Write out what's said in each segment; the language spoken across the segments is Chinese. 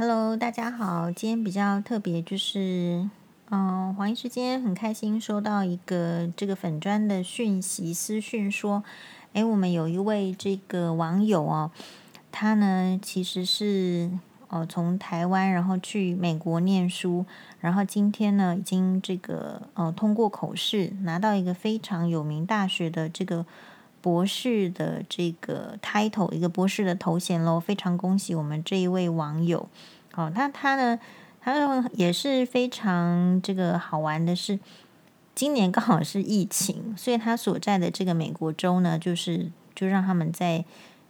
Hello，大家好。今天比较特别，就是嗯，黄医师今天很开心收到一个这个粉砖的讯息私讯说，诶，我们有一位这个网友哦，他呢其实是哦从台湾然后去美国念书，然后今天呢已经这个呃通过口试，拿到一个非常有名大学的这个。博士的这个 title，一个博士的头衔喽，非常恭喜我们这一位网友。哦，那他呢，他也是非常这个好玩的是，今年刚好是疫情，所以他所在的这个美国州呢，就是就让他们在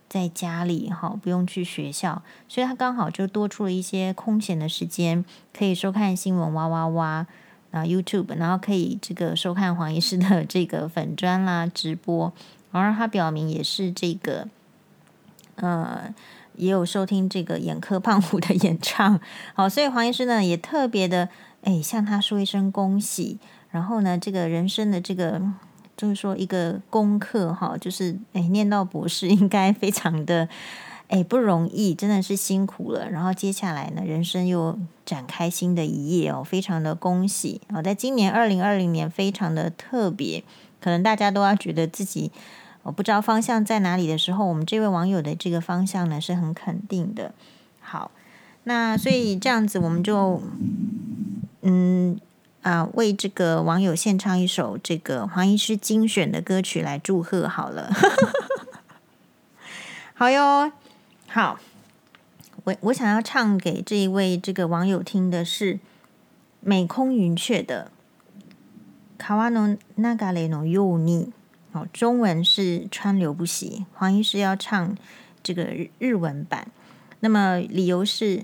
在家里哈、不用去学校，所以他刚好就多出了一些空闲的时间，可以收看新闻哇哇哇然后 YouTube，然后可以这个收看黄医师的这个粉砖啦直播。然后他表明也是这个，呃，也有收听这个眼科胖虎的演唱，好，所以黄医师呢也特别的哎向他说一声恭喜。然后呢，这个人生的这个就是说一个功课哈，就是哎念到博士应该非常的哎不容易，真的是辛苦了。然后接下来呢，人生又展开新的一页哦，非常的恭喜啊！在今年二零二零年非常的特别，可能大家都要觉得自己。我不知道方向在哪里的时候，我们这位网友的这个方向呢是很肯定的。好，那所以这样子，我们就嗯啊为这个网友献唱一首这个黄医师精选的歌曲来祝贺好了。好哟，好，我我想要唱给这一位这个网友听的是美空云雀的《川の流れのように》。哦，中文是川流不息。黄医师要唱这个日文版，那么理由是，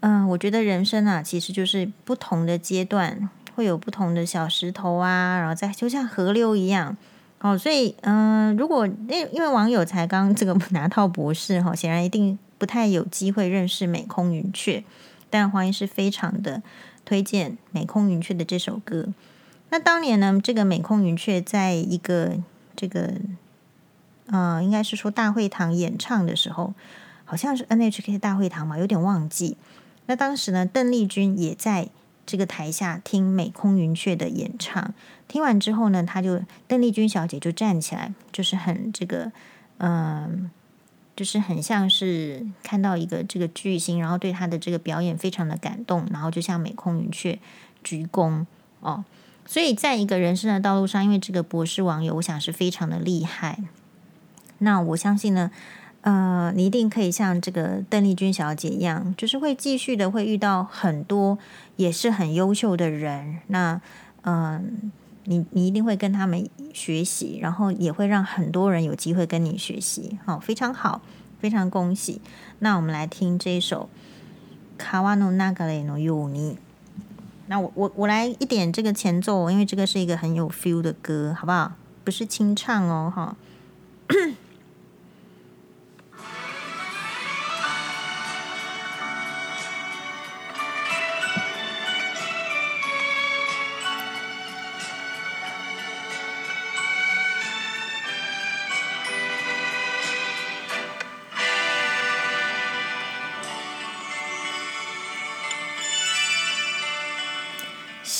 嗯、呃，我觉得人生啊，其实就是不同的阶段会有不同的小石头啊，然后再就像河流一样。哦，所以，嗯、呃，如果因因为网友才刚这个拿到博士哈，显然一定不太有机会认识美空云雀，但黄医师非常的推荐美空云雀的这首歌。 那当年呢，这个美空云雀在一个这个，呃，应该是说大会堂演唱的时候，好像是 NHK 大会堂嘛，有点忘记。那当时呢，邓丽君也在这个台下听美空云雀的演唱。听完之后呢，她就邓丽君小姐就站起来，就是很这个，嗯、就是很像是看到一个这个巨星，然后对她的这个表演非常的感动，然后就向美空云雀鞠躬哦。所以，在一个人生的道路上，因为这个博士网友，我想是非常的厉害。那我相信呢，呃，你一定可以像这个邓丽君小姐一样，就是会继续的会遇到很多也是很优秀的人。那，嗯、呃，你你一定会跟他们学习，然后也会让很多人有机会跟你学习。好，非常好，非常恭喜。那我们来听这一首《川の流れのように》。 那我我我来一点这个前奏，因为这个是一个很有 feel 的歌，好不好？不是清唱哦，哈。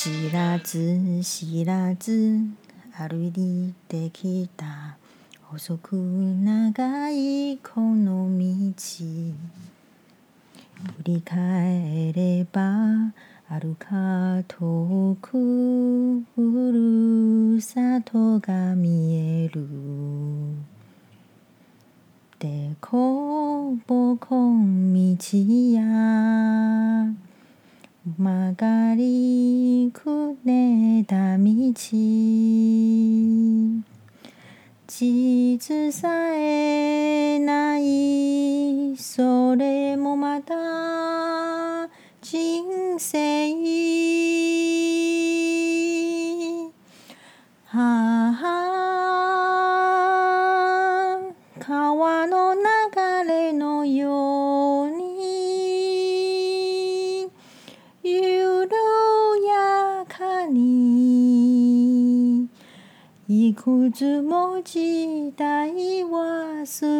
知らず知らず歩いてきた。细く长いこの道。振り返ればはるか远くふるさとが见える。でこぼこ道や。曲がりくねった道。地図さえない。それもまた人生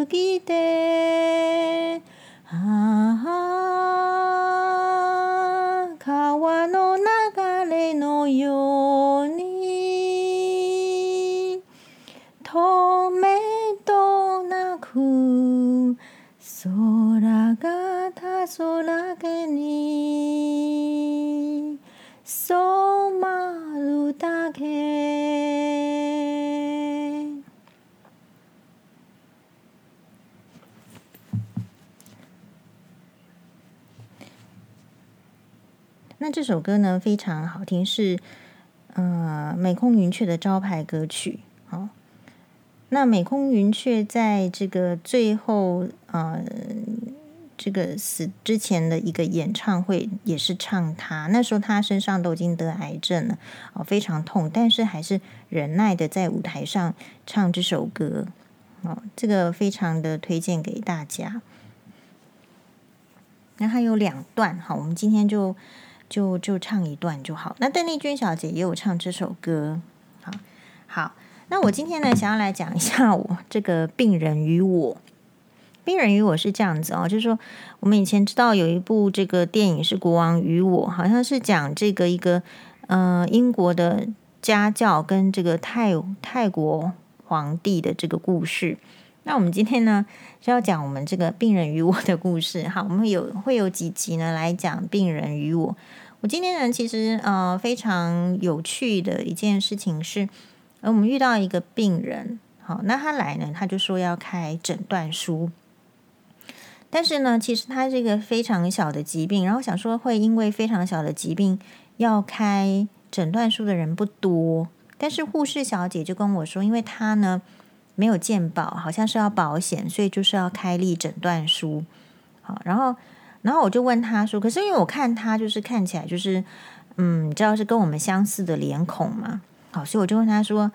ぎてああ川の流れのように止めとなく空がたそらけに那这首歌呢，非常好听，是呃美空云雀的招牌歌曲。好，那美空云雀在这个最后呃这个死之前的一个演唱会，也是唱他。那时候他身上都已经得癌症了，哦，非常痛，但是还是忍耐的在舞台上唱这首歌。哦，这个非常的推荐给大家。那还有两段，好，我们今天就。就就唱一段就好。那邓丽君小姐也有唱这首歌，好，好。那我今天呢，想要来讲一下我这个病人与我。病人与我是这样子哦，就是说我们以前知道有一部这个电影是《国王与我》，好像是讲这个一个呃英国的家教跟这个泰泰国皇帝的这个故事。那我们今天呢，是要讲我们这个病人与我的故事。好，我们有会有几集呢，来讲病人与我。我今天呢，其实呃非常有趣的一件事情是，呃，我们遇到一个病人，好，那他来呢，他就说要开诊断书，但是呢，其实他这个非常小的疾病，然后想说会因为非常小的疾病要开诊断书的人不多，但是护士小姐就跟我说，因为他呢。没有健保，好像是要保险，所以就是要开立诊断书。好，然后，然后我就问他说：“可是因为我看他就是看起来就是，嗯，你知道是跟我们相似的脸孔嘛？好，所以我就问他说：‘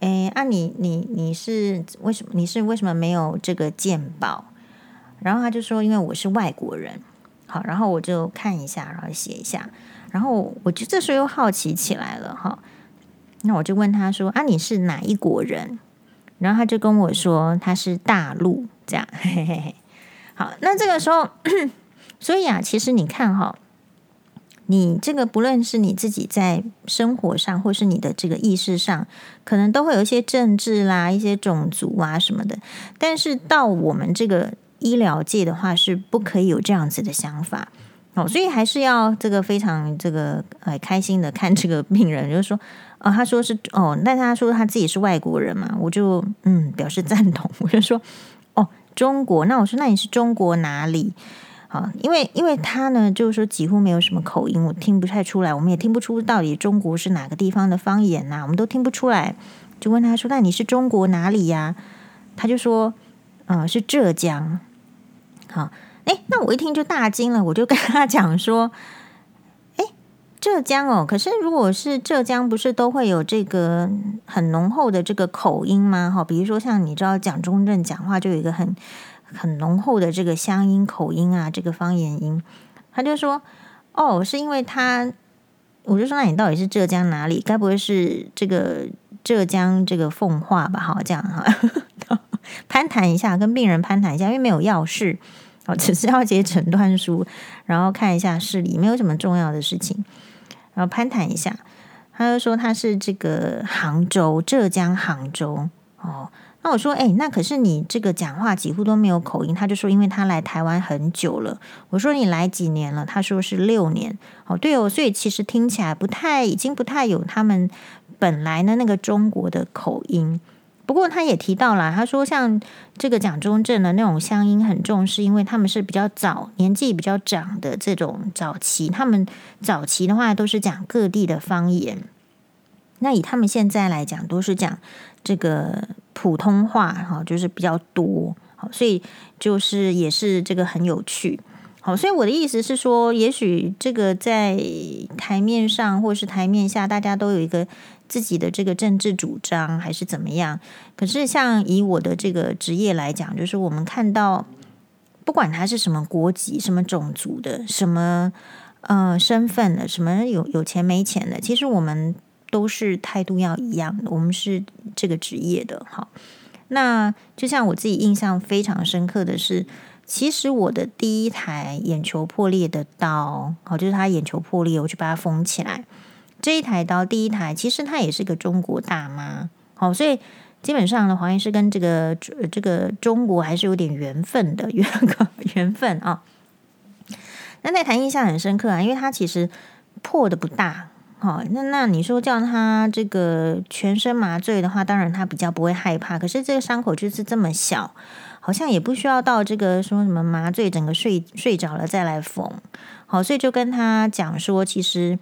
诶，啊你，你你是为什么？你是为什么没有这个鉴宝？’然后他就说：‘因为我是外国人。’好，然后我就看一下，然后写一下，然后我就这时候又好奇起来了哈。那我就问他说：‘啊，你是哪一国人？’然后他就跟我说他是大陆这样，嘿嘿嘿。好，那这个时候，所以啊，其实你看哈，你这个不论是你自己在生活上，或是你的这个意识上，可能都会有一些政治啦、一些种族啊什么的。但是到我们这个医疗界的话，是不可以有这样子的想法。哦，所以还是要这个非常这个呃开心的看这个病人，就是说。哦，他说是哦，但他说他自己是外国人嘛，我就嗯表示赞同，我就说哦中国，那我说那你是中国哪里？啊，因为因为他呢就是说几乎没有什么口音，我听不太出来，我们也听不出到底中国是哪个地方的方言呐，我们都听不出来，就问他说，那你是中国哪里呀？他就说嗯、是浙江。好，诶，那我一听就大惊了，我就跟他讲说。浙江哦，可是如果是浙江，不是都会有这个很浓厚的这个口音吗？哈，比如说像你知道蒋中正讲话就有一个很很浓厚的这个乡音口音啊，这个方言音。他就说哦，是因为他，我就说那你到底是浙江哪里？该不会是这个浙江这个奉化吧？好，这样哈，攀谈一下，跟病人攀谈一下，因为没有要事哦，只是要写诊断书，然后看一下视力，没有什么重要的事情。然后攀谈一下，他就说他是这个杭州，浙江杭州哦。那我说，诶，那可是你这个讲话几乎都没有口音。他就说，因为他来台湾很久了。我说你来几年了？他说是六年。哦，对哦，所以其实听起来不太，已经不太有他们本来的那个中国的口音。不过他也提到了，他说像这个蒋中正的那种乡音很重，是因为他们是比较早年纪比较长的这种早期，他们早期的话都是讲各地的方言。那以他们现在来讲，都是讲这个普通话，哈，就是比较多。好，所以就是也是这个很有趣。好，所以我的意思是说，也许这个在台面上或是台面下，大家都有一个。自己的这个政治主张还是怎么样？可是像以我的这个职业来讲，就是我们看到，不管他是什么国籍、什么种族的、什么呃身份的、什么有有钱没钱的，其实我们都是态度要一样的。我们是这个职业的，好。那就像我自己印象非常深刻的是，其实我的第一台眼球破裂的刀，好，就是他眼球破裂，我去把它缝起来。这一台刀，第一台，其实他也是个中国大妈，好，所以基本上呢，黄医师跟这个这个中国还是有点缘分的，缘个缘分啊。那那台印象很深刻啊，因为它其实破的不大。好，那那你说叫他这个全身麻醉的话，当然他比较不会害怕。可是这个伤口就是这么小，好像也不需要到这个说什么麻醉，整个睡睡着了再来缝。好，所以就跟他讲说，其实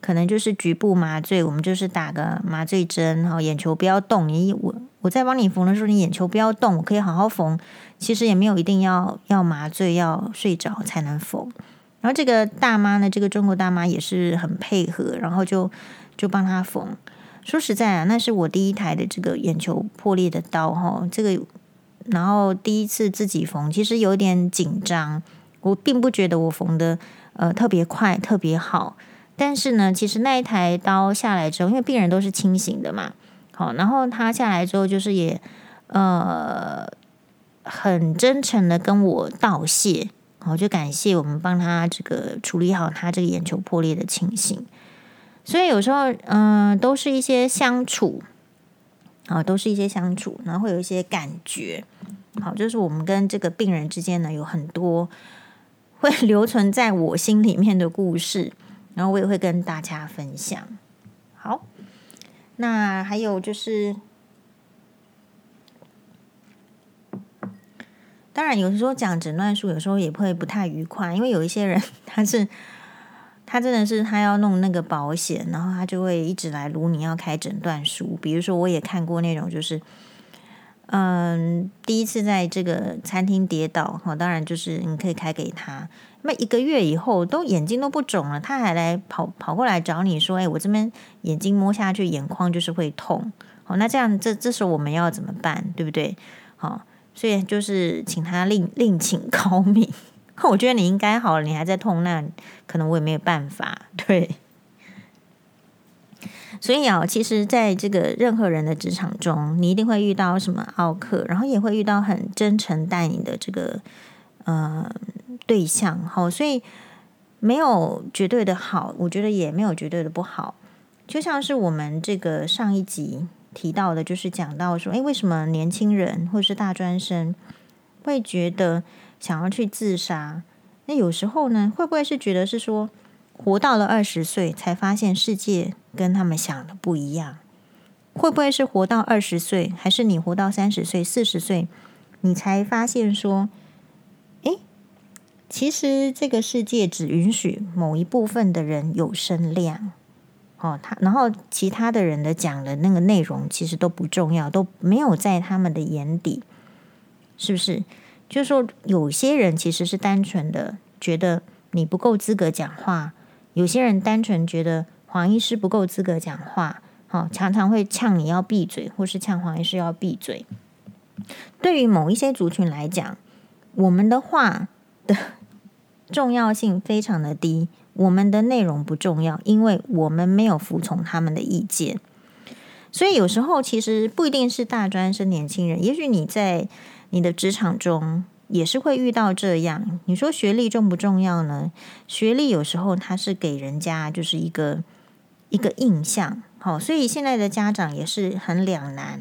可能就是局部麻醉，我们就是打个麻醉针，然后眼球不要动。你我我在帮你缝的时候，你眼球不要动，我可以好好缝。其实也没有一定要要麻醉，要睡着才能缝。然后这个大妈呢，这个中国大妈也是很配合，然后就就帮她缝。说实在啊，那是我第一台的这个眼球破裂的刀哈，这个然后第一次自己缝，其实有点紧张。我并不觉得我缝的呃特别快，特别好。但是呢，其实那一台刀下来之后，因为病人都是清醒的嘛，好，然后他下来之后，就是也呃很真诚的跟我道谢。我就感谢我们帮他这个处理好他这个眼球破裂的情形，所以有时候嗯、都是一些相处啊，都是一些相处，然后会有一些感觉，好，就是我们跟这个病人之间呢，有很多 会留存在我心里面的故事，然后我也会跟大家分享。好，那还有就是。当然，有时候讲诊断书，有时候也会不太愉快，因为有一些人他是 他真的是他要弄那个保险，然后他就会一直来撸你要开诊断书。比如说，我也看过那种，就是嗯，第一次在这个餐厅跌倒，哈，当然就是你可以开给他，那一个月以后都眼睛都不肿了，他还来跑跑过来找你说：“哎，我这边眼睛摸下去，眼眶就是会痛。”好，那这样这这时候我们要怎么办？对不对？好。所以就是请他另另请高明。我觉得你应该好了，你还在痛，那可能我也没有办法。对，所以啊，其实在这个任何人的职场中，你一定会遇到什么奥客，然后也会遇到很真诚待你的这个呃对象。好，所以没有绝对的好，我觉得也没有绝对的不好。就像是我们这个上一集。提到的就是讲到说，诶，为什么年轻人或是大专生会觉得想要去自杀？那有时候呢，会不会是觉得是说，活到了二十岁才发现世界跟他们想的不一样？会不会是活到二十岁，还是你活到三十岁、四十岁，你才发现说，诶，其实这个世界只允许某一部分的人有声量。哦，他然后其他的人的讲的那个内容其实都不重要，都没有在他们的眼底，是不是？就是说，有些人其实是单纯的觉得你不够资格讲话，有些人单纯觉得黄医师不够资格讲话，好，常常会呛你要闭嘴，或是呛黄医师要闭嘴。对于某一些族群来讲，我们的话的重要性非常的低。我们的内容不重要，因为我们没有服从他们的意见。所以有时候其实不一定是大专生、年轻人，也许你在你的职场中也是会遇到这样。你说学历重不重要呢？学历有时候它是给人家就是一个一个印象。好，所以现在的家长也是很两难，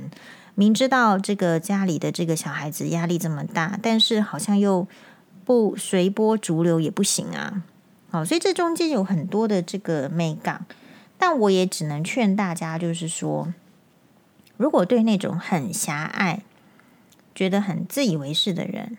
明知道这个家里的这个小孩子压力这么大，但是好像又不随波逐流也不行啊。好，所以这中间有很多的这个美感，但我也只能劝大家，就是说，如果对那种很狭隘、觉得很自以为是的人，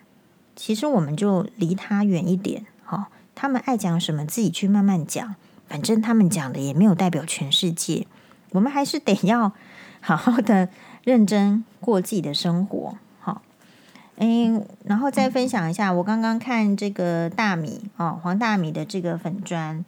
其实我们就离他远一点。好，他们爱讲什么，自己去慢慢讲，反正他们讲的也没有代表全世界。我们还是得要好好的认真过自己的生活。诶，然后再分享一下，我刚刚看这个大米哦，黄大米的这个粉砖，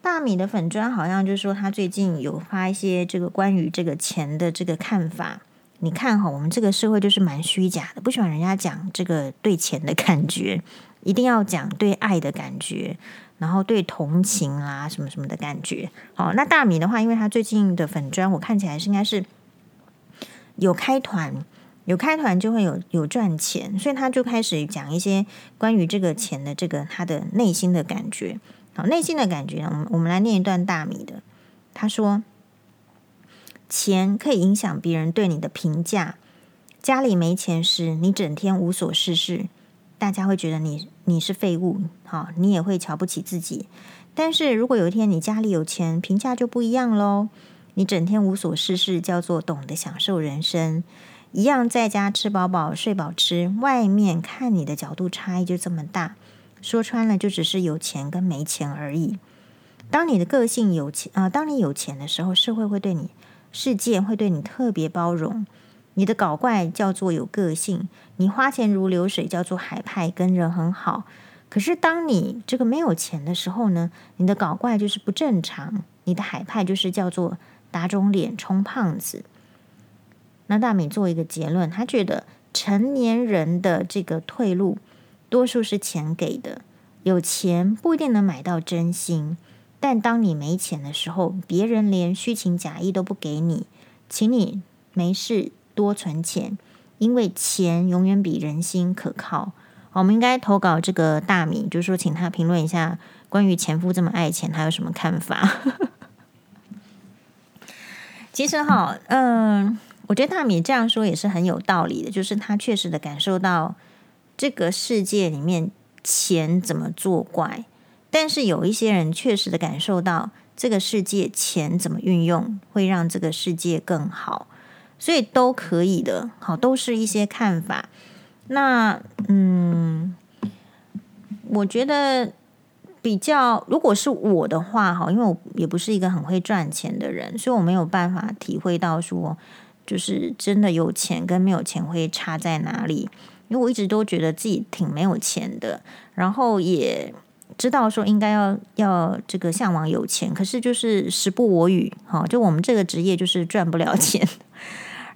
大米的粉砖好像就是说他最近有发一些这个关于这个钱的这个看法。你看哈，我们这个社会就是蛮虚假的，不喜欢人家讲这个对钱的感觉，一定要讲对爱的感觉，然后对同情啊什么什么的感觉。好，那大米的话，因为他最近的粉砖我看起来是应该是有开团。有开团就会有有赚钱，所以他就开始讲一些关于这个钱的这个他的内心的感觉。好，内心的感觉，我们我们来念一段大米的。他说：“钱可以影响别人对你的评价。家里没钱时，你整天无所事事，大家会觉得你你是废物，好，你也会瞧不起自己。但是如果有一天你家里有钱，评价就不一样喽。你整天无所事事，叫做懂得享受人生，一样在家吃饱饱睡饱吃，外面看你的角度差异就这么大。说穿了，就只是有钱跟没钱而已。当你的个性有钱啊、当你有钱的时候，社会会对你，世界会对你特别包容。你的搞怪叫做有个性，你花钱如流水叫做海派，跟人很好。可是当你这个没有钱的时候呢，你的搞怪就是不正常，你的海派就是叫做。打肿脸充胖子。那大米做一个结论，他觉得成年人的这个退路，多数是钱给的。有钱不一定能买到真心，但当你没钱的时候，别人连虚情假意都不给你，请你没事多存钱，因为钱永远比人心可靠。我们应该投稿这个大米，就是说，请他评论一下关于前夫这么爱钱，他有什么看法？其实哈，嗯，我觉得大米这样说也是很有道理的，就是他确实的感受到这个世界里面钱怎么作怪，但是有一些人确实的感受到这个世界钱怎么运用会让这个世界更好，所以都可以的，好，都是一些看法。那嗯，我觉得。比较，如果是我的话，哈，因为我也不是一个很会赚钱的人，所以我没有办法体会到说，就是真的有钱跟没有钱会差在哪里。因为我一直都觉得自己挺没有钱的，然后也知道说应该要要这个向往有钱，可是就是时不我与，哈，就我们这个职业就是赚不了钱，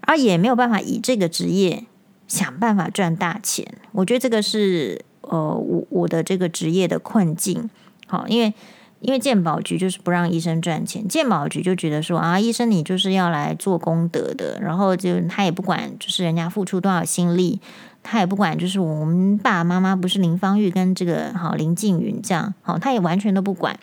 而也没有办法以这个职业想办法赚大钱。我觉得这个是。呃，我我的这个职业的困境，好，因为因为鉴宝局就是不让医生赚钱，鉴宝局就觉得说啊，医生你就是要来做功德的，然后就他也不管，就是人家付出多少心力，他也不管，就是我们爸爸妈妈不是林芳玉跟这个好林静云这样，好，他也完全都不管。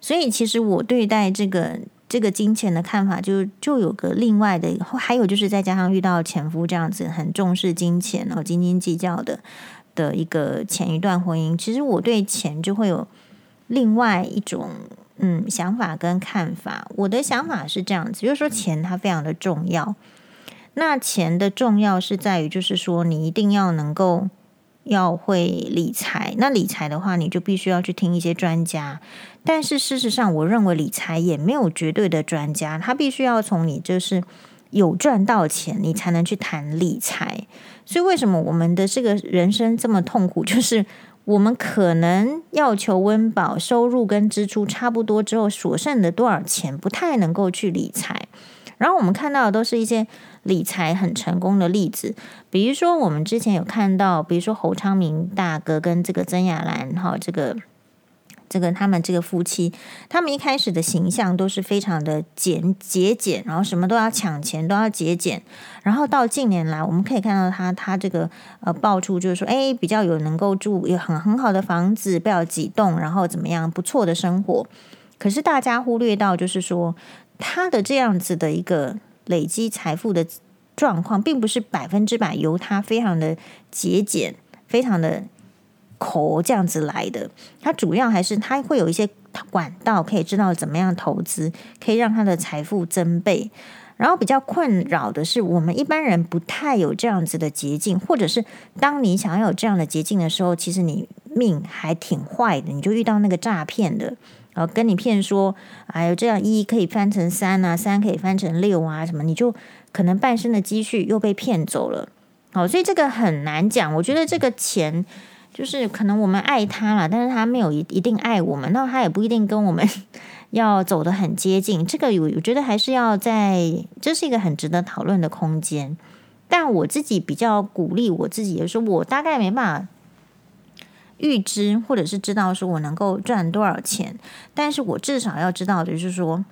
所以其实我对待这个这个金钱的看法，就就有个另外的，还有就是再加上遇到前夫这样子很重视金钱，然后斤斤计较的。的一个前一段婚姻，其实我对钱就会有另外一种嗯想法跟看法。我的想法是这样子，就是说钱它非常的重要。那钱的重要是在于，就是说你一定要能够要会理财。那理财的话，你就必须要去听一些专家。但是事实上，我认为理财也没有绝对的专家，他必须要从你就是。有赚到钱，你才能去谈理财。所以，为什么我们的这个人生这么痛苦？就是我们可能要求温饱，收入跟支出差不多之后，所剩的多少钱不太能够去理财。然后，我们看到的都是一些理财很成功的例子，比如说我们之前有看到，比如说侯昌明大哥跟这个曾雅兰，哈，这个。这个他们这个夫妻，他们一开始的形象都是非常的简节俭，然后什么都要抢钱，都要节俭。然后到近年来，我们可以看到他他这个呃爆出就是说，哎，比较有能够住有很很好的房子，不要几栋，然后怎么样不错的生活。可是大家忽略到，就是说他的这样子的一个累积财富的状况，并不是百分之百由他非常的节俭，非常的。口这样子来的，它主要还是它会有一些管道可以知道怎么样投资，可以让他的财富增倍。然后比较困扰的是，我们一般人不太有这样子的捷径，或者是当你想要有这样的捷径的时候，其实你命还挺坏的，你就遇到那个诈骗的，然后跟你骗说，哎呦这样一可以翻成三啊，三可以翻成六啊，什么你就可能半生的积蓄又被骗走了。好，所以这个很难讲。我觉得这个钱。就是可能我们爱他了，但是他没有一一定爱我们，那他也不一定跟我们 要走得很接近。这个我我觉得还是要在，这是一个很值得讨论的空间。但我自己比较鼓励我自己，也是我大概没办法预知或者是知道说我能够赚多少钱，但是我至少要知道的就是说，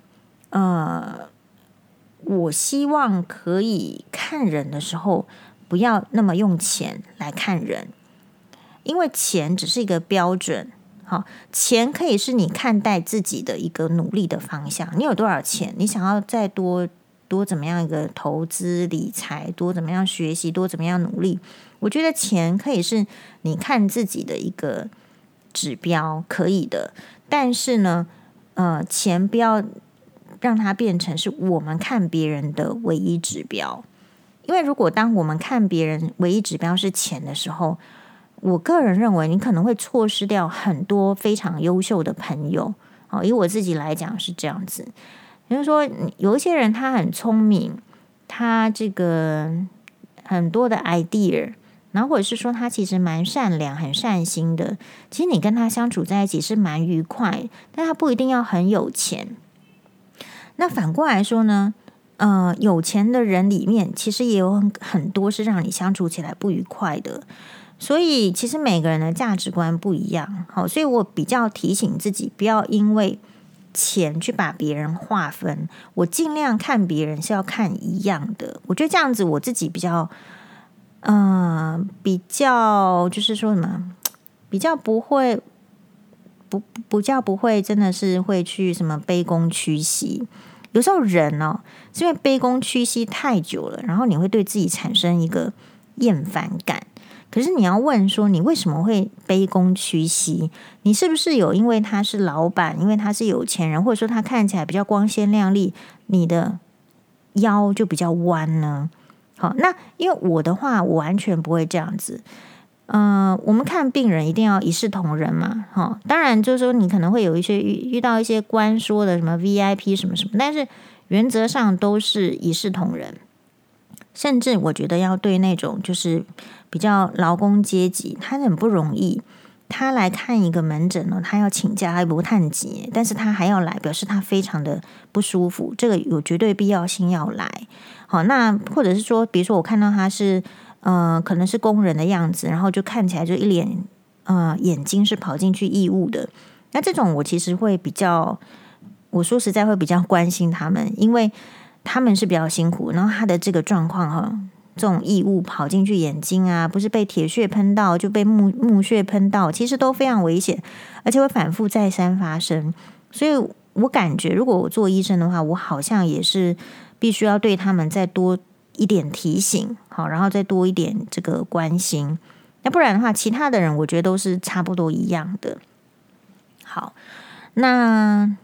呃，我希望可以看人的时候，不要那么用钱来看人。因为钱只是一个标准，好，钱可以是你看待自己的一个努力的方向。你有多少钱？你想要再多多怎么样一个投资理财，多怎么样学习，多怎么样努力。我觉得钱可以是你看自己的一个指标，可以的。但是呢，呃，钱不要让它变成是我们看别人的唯一指标。因为如果当我们看别人唯一指标是钱的时候，我个人认为你可能会错失掉很多非常优秀的朋友。哦，以我自己来讲是这样子，比如说有一些人他很聪明，他这个很多的 idea，然后或者是说他其实蛮善良、很善心的，其实你跟他相处在一起是蛮愉快，但他不一定要很有钱。那反过来说呢？呃，有钱的人里面，其实也有很很多是让你相处起来不愉快的。所以，其实每个人的价值观不一样。好，所以我比较提醒自己，不要因为钱去把别人划分。我尽量看别人是要看一样的。我觉得这样子，我自己比较，嗯、比较就是说什么，比较不会，不不叫不会，真的是会去什么卑躬屈膝。有时候人哦，是因为卑躬屈膝太久了，然后你会对自己产生一个厌烦感。可是你要问说，你为什么会卑躬屈膝？你是不是有因为他是老板，因为他是有钱人，或者说他看起来比较光鲜亮丽，你的腰就比较弯呢？好，那因为我的话，我完全不会这样子。嗯、我们看病人一定要一视同仁嘛，哈。当然，就是说你可能会有一些遇遇到一些官说的什么 VIP 什么什么，但是原则上都是一视同仁。甚至我觉得要对那种就是比较劳工阶级，他很不容易，他来看一个门诊呢，他要请假还不探急，但是他还要来，表示他非常的不舒服，这个有绝对必要性要来。好，那或者是说，比如说我看到他是。呃，可能是工人的样子，然后就看起来就一脸，呃，眼睛是跑进去义务的。那这种我其实会比较，我说实在会比较关心他们，因为他们是比较辛苦。然后他的这个状况哈，这种异物跑进去眼睛啊，不是被铁屑喷到，就被木木屑喷到，其实都非常危险，而且会反复再三发生。所以我感觉，如果我做医生的话，我好像也是必须要对他们再多。一点提醒，好，然后再多一点这个关心，那不然的话，其他的人我觉得都是差不多一样的。好，那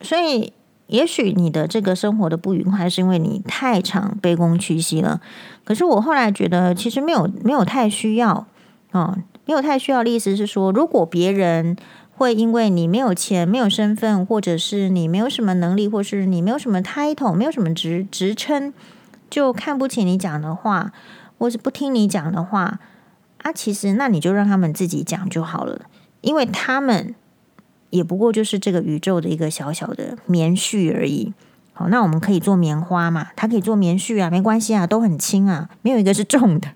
所以也许你的这个生活的不愉快，是因为你太常卑躬屈膝了。可是我后来觉得，其实没有没有太需要，哦，没有太需要的意思是说，如果别人会因为你没有钱、没有身份，或者是你没有什么能力，或是你没有什么 title、没有什么职职称。就看不起你讲的话，或是不听你讲的话啊，其实那你就让他们自己讲就好了，因为他们也不过就是这个宇宙的一个小小的棉絮而已。好，那我们可以做棉花嘛，它可以做棉絮啊，没关系啊，都很轻啊，没有一个是重的，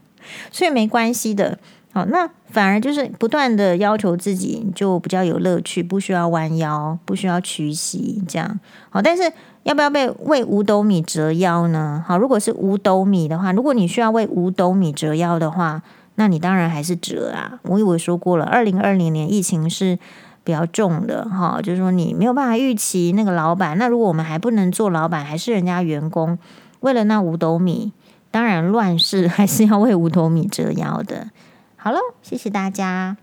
所以没关系的。好，那反而就是不断的要求自己，就比较有乐趣，不需要弯腰，不需要屈膝，这样好。但是要不要被为五斗米折腰呢？好，如果是五斗米的话，如果你需要为五斗米折腰的话，那你当然还是折啊。我以为说过了，二零二零年疫情是比较重的哈，就是说你没有办法预期那个老板。那如果我们还不能做老板，还是人家员工，为了那五斗米，当然乱世还是要为五斗米折腰的。好了，谢谢大家。